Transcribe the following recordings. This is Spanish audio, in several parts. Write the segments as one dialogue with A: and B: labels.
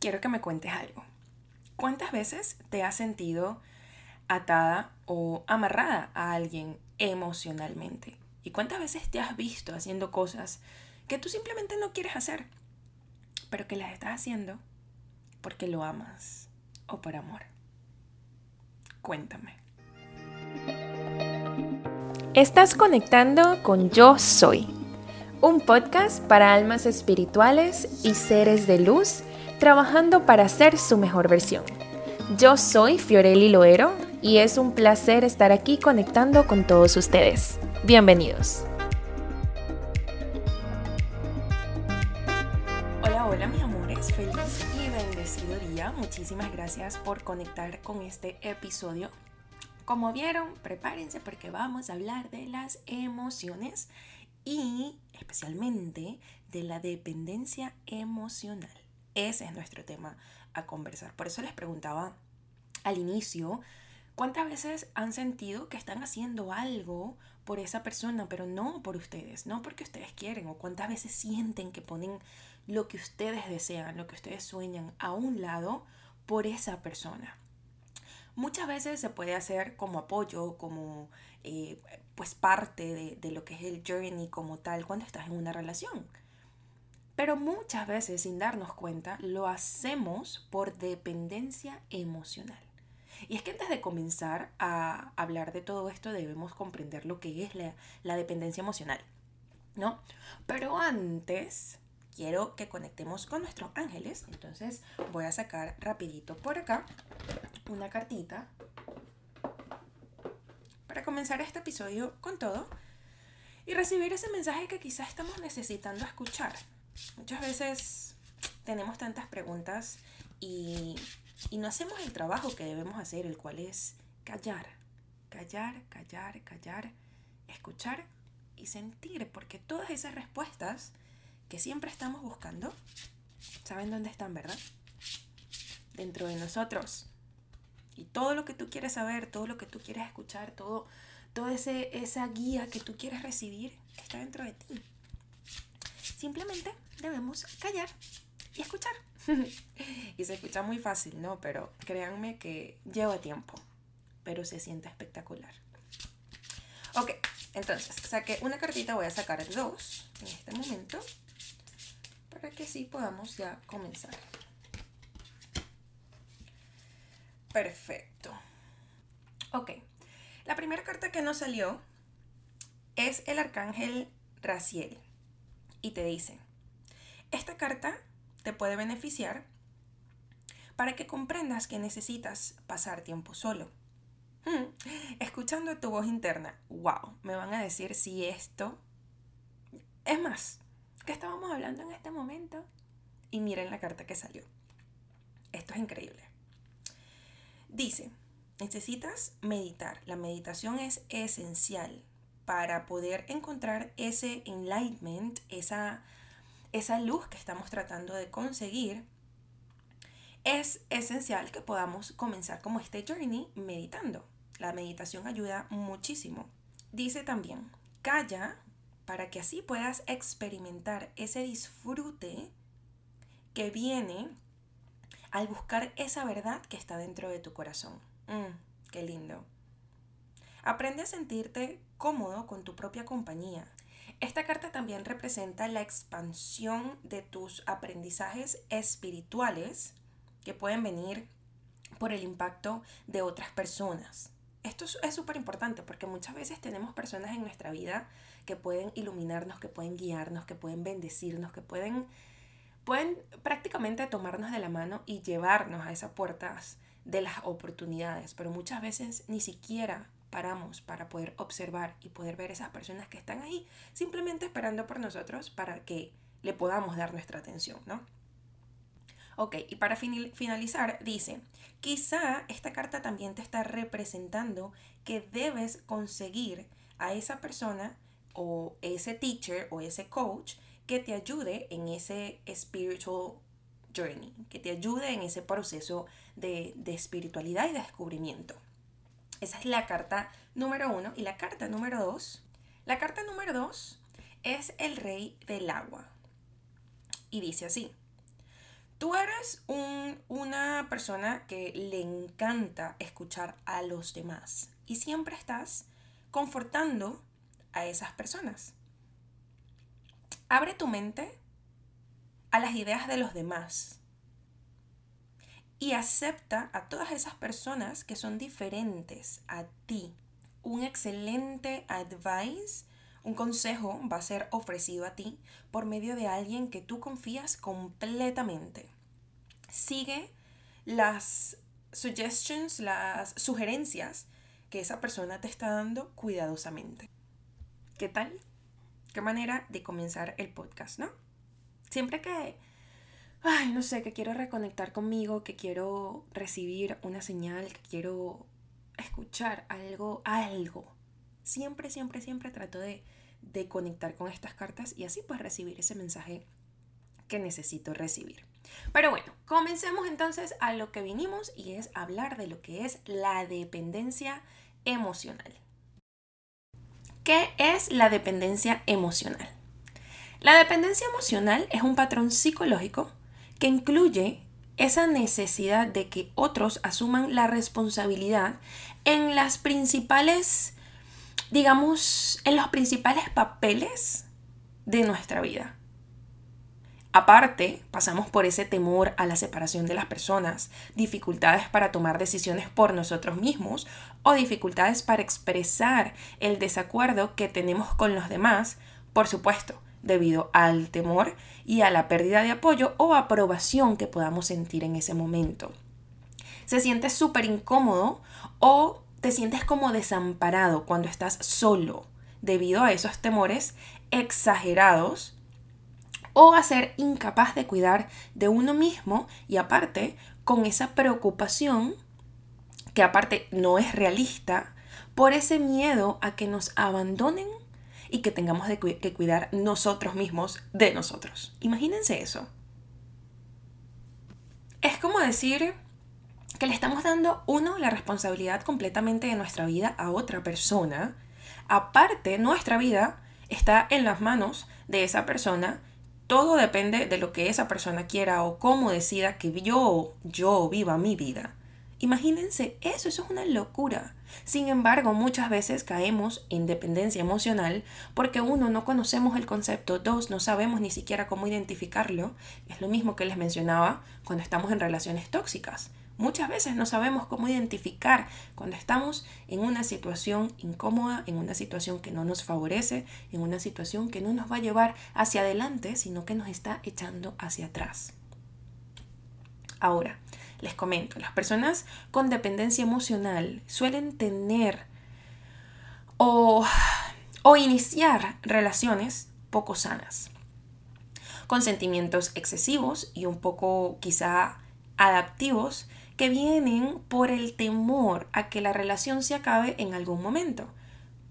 A: quiero que me cuentes algo. ¿Cuántas veces te has sentido atada o amarrada a alguien emocionalmente? ¿Y cuántas veces te has visto haciendo cosas que tú simplemente no quieres hacer, pero que las estás haciendo porque lo amas o por amor? Cuéntame.
B: Estás conectando con Yo Soy, un podcast para almas espirituales y seres de luz trabajando para ser su mejor versión. Yo soy Fiorelli Loero y es un placer estar aquí conectando con todos ustedes. Bienvenidos.
A: Hola, hola mis amores, feliz y bendecido día. Muchísimas gracias por conectar con este episodio. Como vieron, prepárense porque vamos a hablar de las emociones y especialmente de la dependencia emocional. Ese es nuestro tema a conversar. Por eso les preguntaba al inicio, ¿cuántas veces han sentido que están haciendo algo por esa persona, pero no por ustedes, no porque ustedes quieren? ¿O cuántas veces sienten que ponen lo que ustedes desean, lo que ustedes sueñan a un lado por esa persona? Muchas veces se puede hacer como apoyo, como eh, pues parte de, de lo que es el journey como tal cuando estás en una relación. Pero muchas veces, sin darnos cuenta, lo hacemos por dependencia emocional. Y es que antes de comenzar a hablar de todo esto debemos comprender lo que es la, dependencia emocional, ¿no? Pero antes quiero que conectemos con nuestros ángeles, entonces voy a sacar rapidito por acá una cartita para comenzar este episodio con todo y recibir ese mensaje que quizás estamos necesitando escuchar. Muchas veces tenemos tantas preguntas y, no hacemos el trabajo que debemos hacer, el cual es callar, callar, callar, callar, escuchar y sentir, porque todas esas respuestas que siempre estamos buscando, ¿saben dónde están, verdad? Dentro de nosotros. Y todo lo que tú quieres saber, todo lo que tú quieres escuchar, todo, toda esa guía que tú quieres recibir, está dentro de ti. Simplemente debemos callar y escuchar. y se escucha muy fácil, ¿no? Pero créanme que lleva tiempo, pero se siente espectacular. Ok, entonces saqué una cartita, voy a sacar dos en este momento para que sí podamos ya comenzar. Perfecto. Ok, la primera carta que nos salió es el arcángel Raciel y te dice, esta carta te puede beneficiar para que comprendas que necesitas pasar tiempo solo. Hmm, escuchando tu voz interna, wow, me van a decir si esto... Es más, ¿qué estábamos hablando en este momento? Y miren la carta que salió. Esto es increíble. Dice, necesitas meditar. La meditación es esencial para poder encontrar ese enlightenment, esa esa luz que estamos tratando de conseguir, es esencial que podamos comenzar como este journey meditando. La meditación ayuda muchísimo. Dice también, calla para que así puedas experimentar ese disfrute que viene al buscar esa verdad que está dentro de tu corazón. Mm, qué lindo. Aprende a sentirte cómodo con tu propia compañía. Esta carta también representa la expansión de tus aprendizajes espirituales que pueden venir por el impacto de otras personas. Esto es súper importante porque muchas veces tenemos personas en nuestra vida que pueden iluminarnos, que pueden guiarnos, que pueden bendecirnos, que pueden, pueden prácticamente tomarnos de la mano y llevarnos a esas puertas de las oportunidades, pero muchas veces ni siquiera paramos para poder observar y poder ver esas personas que están ahí simplemente esperando por nosotros para que le podamos dar nuestra atención, ¿no? Ok, y para finalizar dice, quizá esta carta también te está representando que debes conseguir a esa persona o ese teacher o ese coach que te ayude en ese spiritual journey, que te ayude en ese proceso de, de espiritualidad y de descubrimiento. Esa es la carta número uno. Y la carta número dos. La carta número dos es el rey del agua. Y dice así. Tú eres una persona que le encanta escuchar a los demás y siempre estás confortando a esas personas. Abre tu mente a las ideas de los demás y acepta a todas esas personas que son diferentes a ti. Un excelente advice, un consejo va a ser ofrecido a ti por medio de alguien que tú confías completamente. Sigue las suggestions, las sugerencias que esa persona te está dando cuidadosamente. ¿Qué tal? Qué manera de comenzar el podcast, ¿no? Siempre que ay, no sé, que quiero reconectar conmigo, que quiero recibir una señal, que quiero escuchar algo, algo. Siempre, siempre, siempre trato de, de conectar con estas cartas y así pues recibir ese mensaje que necesito recibir. Pero bueno, comencemos entonces a lo que vinimos y es hablar de lo que es la dependencia emocional. ¿Qué es la dependencia emocional? La dependencia emocional es un patrón psicológico que incluye esa necesidad de que otros asuman la responsabilidad en las principales, digamos, en los principales papeles de nuestra vida. Aparte, pasamos por ese temor a la separación de las personas, dificultades para tomar decisiones por nosotros mismos o dificultades para expresar el desacuerdo que tenemos con los demás, por supuesto, debido al temor y a la pérdida de apoyo o aprobación que podamos sentir en ese momento. Se siente súper incómodo o te sientes como desamparado cuando estás solo debido a esos temores exagerados o a ser incapaz de cuidar de uno mismo y aparte con esa preocupación que aparte no es realista por ese miedo a que nos abandonen y que tengamos que cuidar nosotros mismos de nosotros. Imagínense eso. Es como decir que le estamos dando, uno, la responsabilidad completamente de nuestra vida a otra persona. Aparte, nuestra vida está en las manos de esa persona. Todo depende de lo que esa persona quiera o cómo decida que yo, yo viva mi vida. Imagínense eso, eso es una locura. Sin embargo, muchas veces caemos en dependencia emocional porque uno, no conocemos el concepto, dos, no sabemos ni siquiera cómo identificarlo. Es lo mismo que les mencionaba cuando estamos en relaciones tóxicas. Muchas veces no sabemos cómo identificar cuando estamos en una situación incómoda, en una situación que no nos favorece, en una situación que no nos va a llevar hacia adelante, sino que nos está echando hacia atrás. Ahora, les comento, las personas con dependencia emocional suelen tener o, o iniciar relaciones poco sanas, con sentimientos excesivos y un poco quizá adaptivos que vienen por el temor a que la relación se acabe en algún momento.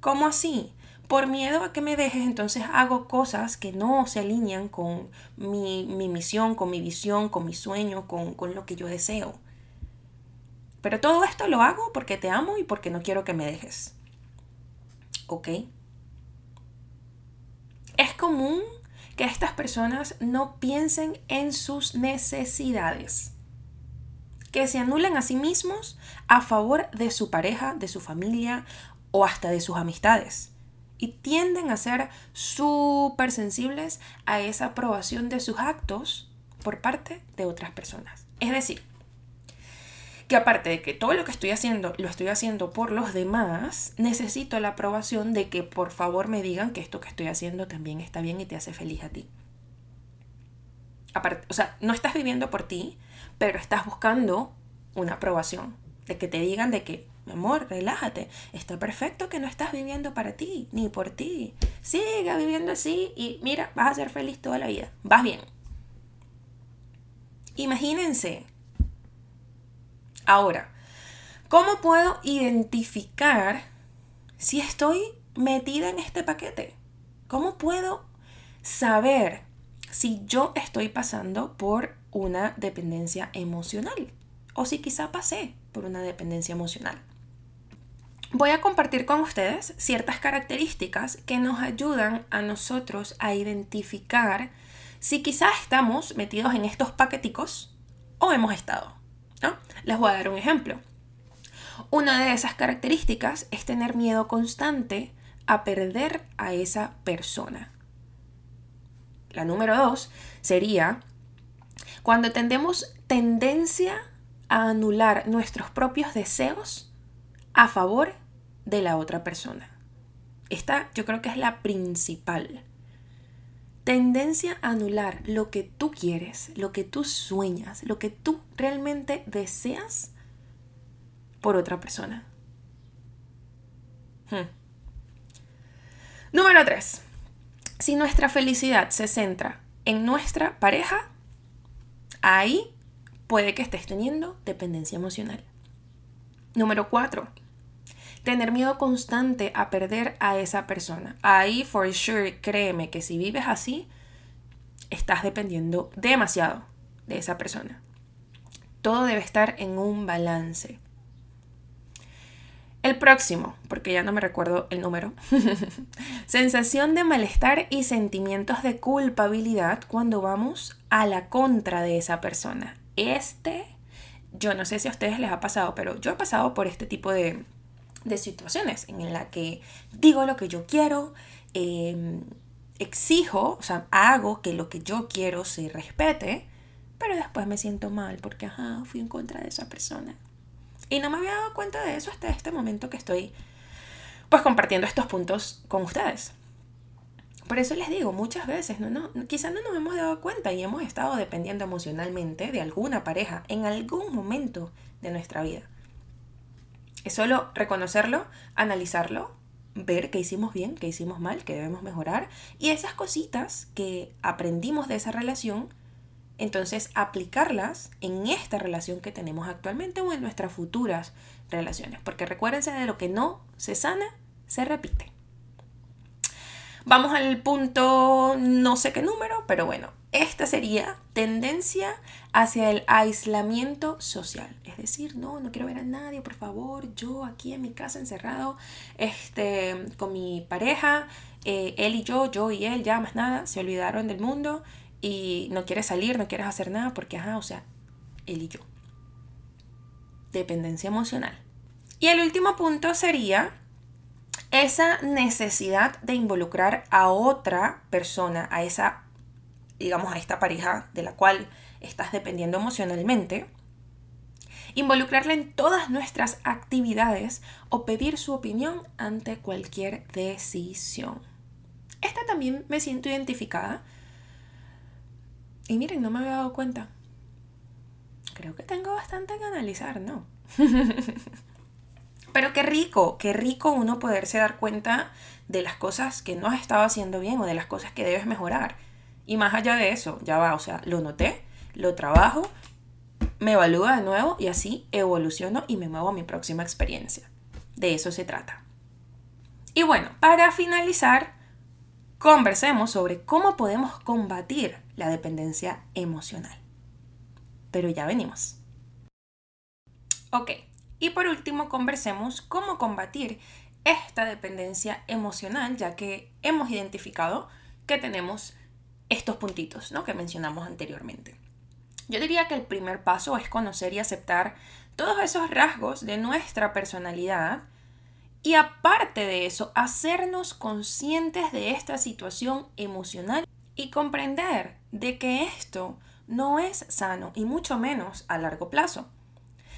A: ¿Cómo así? Por miedo a que me dejes, entonces hago cosas que no se alinean con mi, misión, con mi visión, con mi sueño, con, con lo que yo deseo. Pero todo esto lo hago porque te amo y porque no quiero que me dejes. ¿Ok? Es común que estas personas no piensen en sus necesidades, que se anulen a sí mismos a favor de su pareja, de su familia o hasta de sus amistades y tienden a ser súper sensibles a esa aprobación de sus actos por parte de otras personas. Es decir, que aparte de que todo lo que estoy haciendo lo estoy haciendo por los demás, necesito la aprobación de que por favor me digan que esto que estoy haciendo también está bien y te hace feliz a ti. Aparte, o sea, no estás viviendo por ti, pero estás buscando una aprobación, de que te digan de que mi amor, relájate. Está perfecto que no estás viviendo para ti, ni por ti. Siga viviendo así y mira, vas a ser feliz toda la vida. Vas bien. Imagínense. Ahora, ¿cómo puedo identificar si estoy metida en este paquete? ¿Cómo puedo saber si yo estoy pasando por una dependencia emocional? O si quizá pasé por una dependencia emocional voy a compartir con ustedes ciertas características que nos ayudan a nosotros a identificar si quizás estamos metidos en estos paqueticos o hemos estado. Les voy a dar un ejemplo. Una de esas características es tener miedo constante a perder a esa persona. La número dos sería cuando tendemos tendencia a anular nuestros propios deseos a favor de la otra persona. Esta yo creo que es la principal. Tendencia a anular lo que tú quieres, lo que tú sueñas, lo que tú realmente deseas por otra persona. Hmm. Número 3. Si nuestra felicidad se centra en nuestra pareja, ahí puede que estés teniendo dependencia emocional. Número 4. Tener miedo constante a perder a esa persona. Ahí, for sure, créeme que si vives así, estás dependiendo demasiado de esa persona. Todo debe estar en un balance. El próximo, porque ya no me recuerdo el número. Sensación de malestar y sentimientos de culpabilidad cuando vamos a la contra de esa persona. Este, yo no sé si a ustedes les ha pasado, pero yo he pasado por este tipo de, situaciones en la que digo lo que yo quiero, em, exijo, o sea, hago que lo que yo quiero se respete, pero después me siento mal porque, ajá, fui en contra de esa persona. Y no me había dado cuenta de eso hasta este momento que estoy pues compartiendo estos puntos con ustedes. Por eso les digo, muchas veces no, no, quizás no nos hemos dado cuenta y hemos estado dependiendo emocionalmente de alguna pareja en algún momento de nuestra vida. Es solo reconocerlo, analizarlo, ver qué hicimos bien, qué hicimos mal, qué debemos mejorar y esas cositas que aprendimos de esa relación entonces aplicarlas en esta relación que tenemos actualmente o en nuestras futuras relaciones. Porque recuérdense de lo que no se sana, se repite. Vamos al punto, no sé qué número, pero bueno, esta sería tendencia hacia el aislamiento social. Es decir, no, no quiero ver a nadie, por favor, yo aquí en mi casa encerrado, este, con mi pareja, eh, él y yo, yo y él, ya más nada, se olvidaron del mundo y no quieres salir, no quieres hacer nada porque, ajá, o sea, él y yo. Dependencia emocional. Y el último punto sería esa necesidad de involucrar a otra persona, a esa, digamos, a esta pareja de la cual estás dependiendo emocionalmente, involucrarla en todas nuestras actividades o pedir su opinión ante cualquier decisión. Esta también me siento identificada y miren, no me había dado cuenta. Creo que tengo bastante que analizar, ¿no? Pero qué rico, qué rico uno poderse dar cuenta de las cosas que no has estado haciendo bien o de las cosas que debes mejorar. Y más allá de eso, ya va, o sea, lo noté, lo trabajo, me evalúo de nuevo y así evoluciono y me muevo a mi próxima experiencia. De eso se trata. Y bueno, para finalizar, conversemos sobre cómo podemos combatir la dependencia emocional. Pero ya venimos. Ok, y por último conversemos cómo combatir esta dependencia emocional, ya que hemos identificado que tenemos estos puntitos ¿no? que mencionamos anteriormente. Yo diría que el primer paso es conocer y aceptar todos esos rasgos de nuestra personalidad y aparte de eso, hacernos conscientes de esta situación emocional y comprender de que esto no es sano y mucho menos a largo plazo.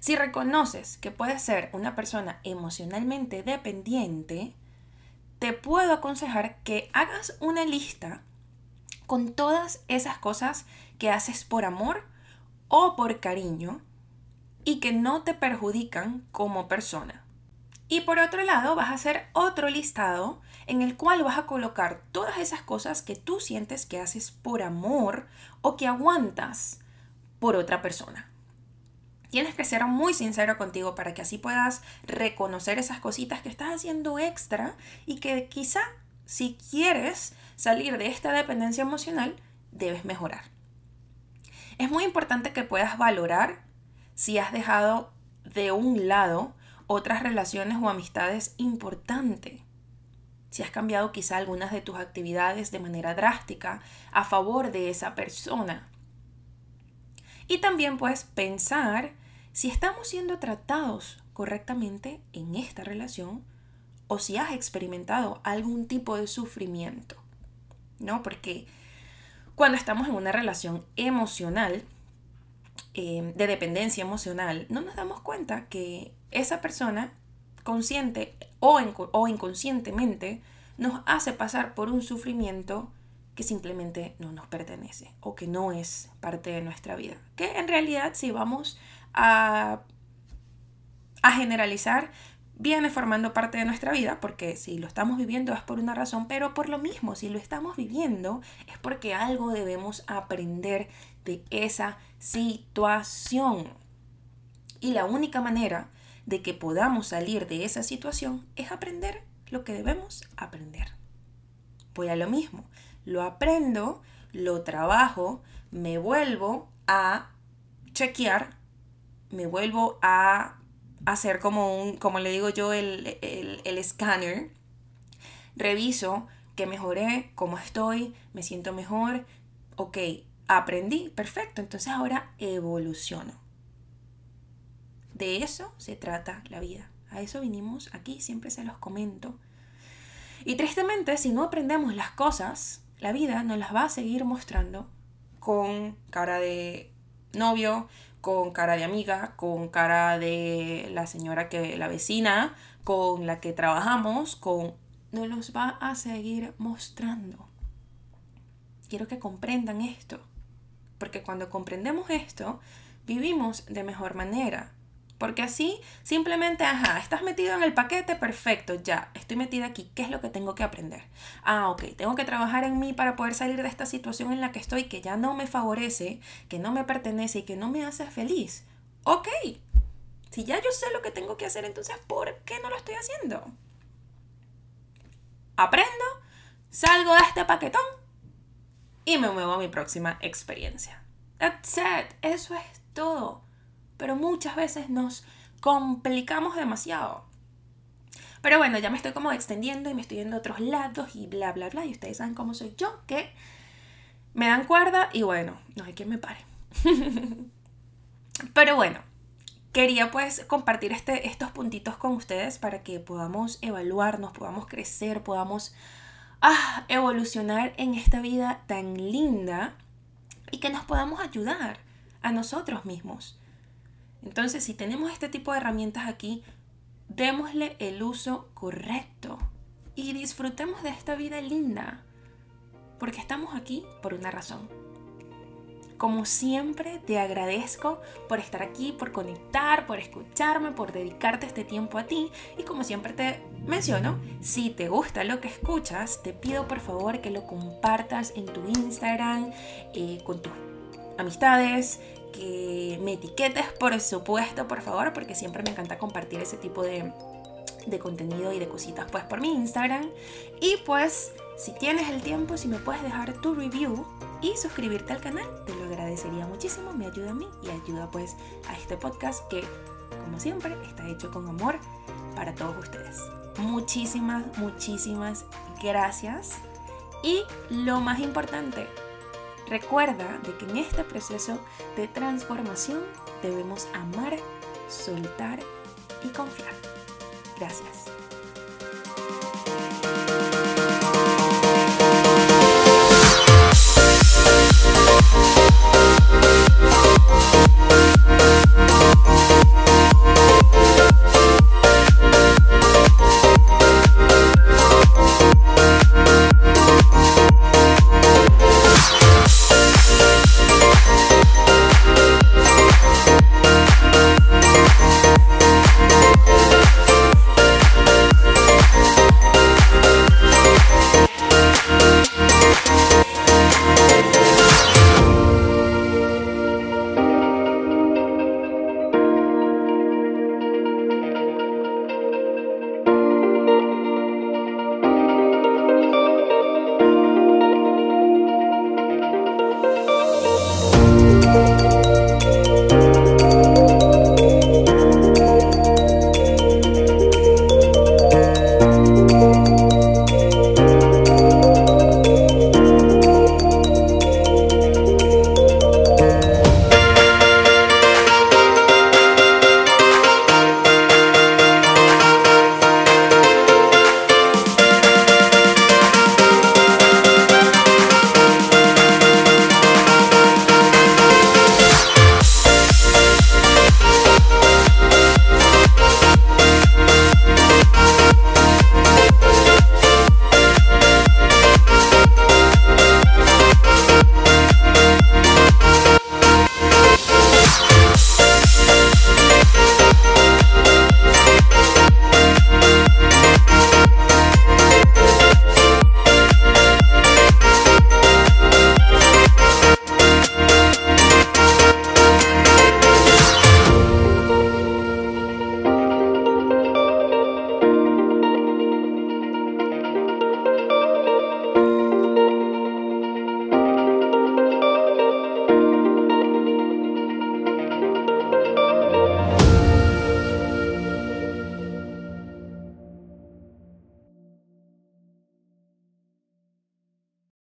A: Si reconoces que puedes ser una persona emocionalmente dependiente, te puedo aconsejar que hagas una lista con todas esas cosas que haces por amor o por cariño y que no te perjudican como persona. Y por otro lado, vas a hacer otro listado en el cual vas a colocar todas esas cosas que tú sientes que haces por amor o que aguantas por otra persona. Tienes que ser muy sincero contigo para que así puedas reconocer esas cositas que estás haciendo extra y que quizá si quieres salir de esta dependencia emocional, debes mejorar. Es muy importante que puedas valorar si has dejado de un lado otras relaciones o amistades importantes. si has cambiado quizá algunas de tus actividades de manera drástica a favor de esa persona. Y también puedes pensar si estamos siendo tratados correctamente en esta relación o si has experimentado algún tipo de sufrimiento. ¿No? Porque cuando estamos en una relación emocional, eh, de dependencia emocional, no nos damos cuenta que esa persona consciente o, o inconscientemente nos hace pasar por un sufrimiento que simplemente no nos pertenece o que no es parte de nuestra vida. Que en realidad si vamos a, a generalizar, viene formando parte de nuestra vida, porque si lo estamos viviendo es por una razón, pero por lo mismo, si lo estamos viviendo es porque algo debemos aprender de esa situación. Y la única manera de que podamos salir de esa situación es aprender lo que debemos aprender. Voy a lo mismo, lo aprendo, lo trabajo, me vuelvo a chequear, me vuelvo a hacer como un, como le digo yo, el, el, el escáner, reviso que mejoré, cómo estoy, me siento mejor, ok, aprendí, perfecto, entonces ahora evoluciono. De eso se trata la vida. A eso vinimos aquí, siempre se los comento. Y tristemente, si no aprendemos las cosas, la vida nos las va a seguir mostrando con cara de novio, con cara de amiga, con cara de la señora que la vecina, con la que trabajamos, con nos los va a seguir mostrando. Quiero que comprendan esto, porque cuando comprendemos esto, vivimos de mejor manera. Porque así simplemente, ajá, estás metido en el paquete, perfecto, ya, estoy metida aquí, ¿qué es lo que tengo que aprender? Ah, ok, tengo que trabajar en mí para poder salir de esta situación en la que estoy, que ya no me favorece, que no me pertenece y que no me hace feliz. Ok, si ya yo sé lo que tengo que hacer, entonces, ¿por qué no lo estoy haciendo? Aprendo, salgo de este paquetón y me muevo a mi próxima experiencia. That's it, eso es todo pero muchas veces nos complicamos demasiado. Pero bueno, ya me estoy como extendiendo y me estoy yendo a otros lados y bla, bla, bla. Y ustedes saben cómo soy yo, que me dan cuerda y bueno, no hay quien me pare. Pero bueno, quería pues compartir este, estos puntitos con ustedes para que podamos evaluarnos, podamos crecer, podamos ah, evolucionar en esta vida tan linda y que nos podamos ayudar a nosotros mismos. Entonces, si tenemos este tipo de herramientas aquí, démosle el uso correcto y disfrutemos de esta vida linda, porque estamos aquí por una razón. Como siempre, te agradezco por estar aquí, por conectar, por escucharme, por dedicarte este tiempo a ti. Y como siempre te menciono, si te gusta lo que escuchas, te pido por favor que lo compartas en tu Instagram, eh, con tus amistades, que me etiquetes, por supuesto, por favor, porque siempre me encanta compartir ese tipo de, de contenido y de cositas pues por mi Instagram. Y pues si tienes el tiempo, si me puedes dejar tu review y suscribirte al canal, te lo agradecería muchísimo, me ayuda a mí y ayuda pues a este podcast que como siempre está hecho con amor para todos ustedes. Muchísimas, muchísimas gracias. Y lo más importante, Recuerda de que en este proceso de transformación debemos amar, soltar y confiar. Gracias.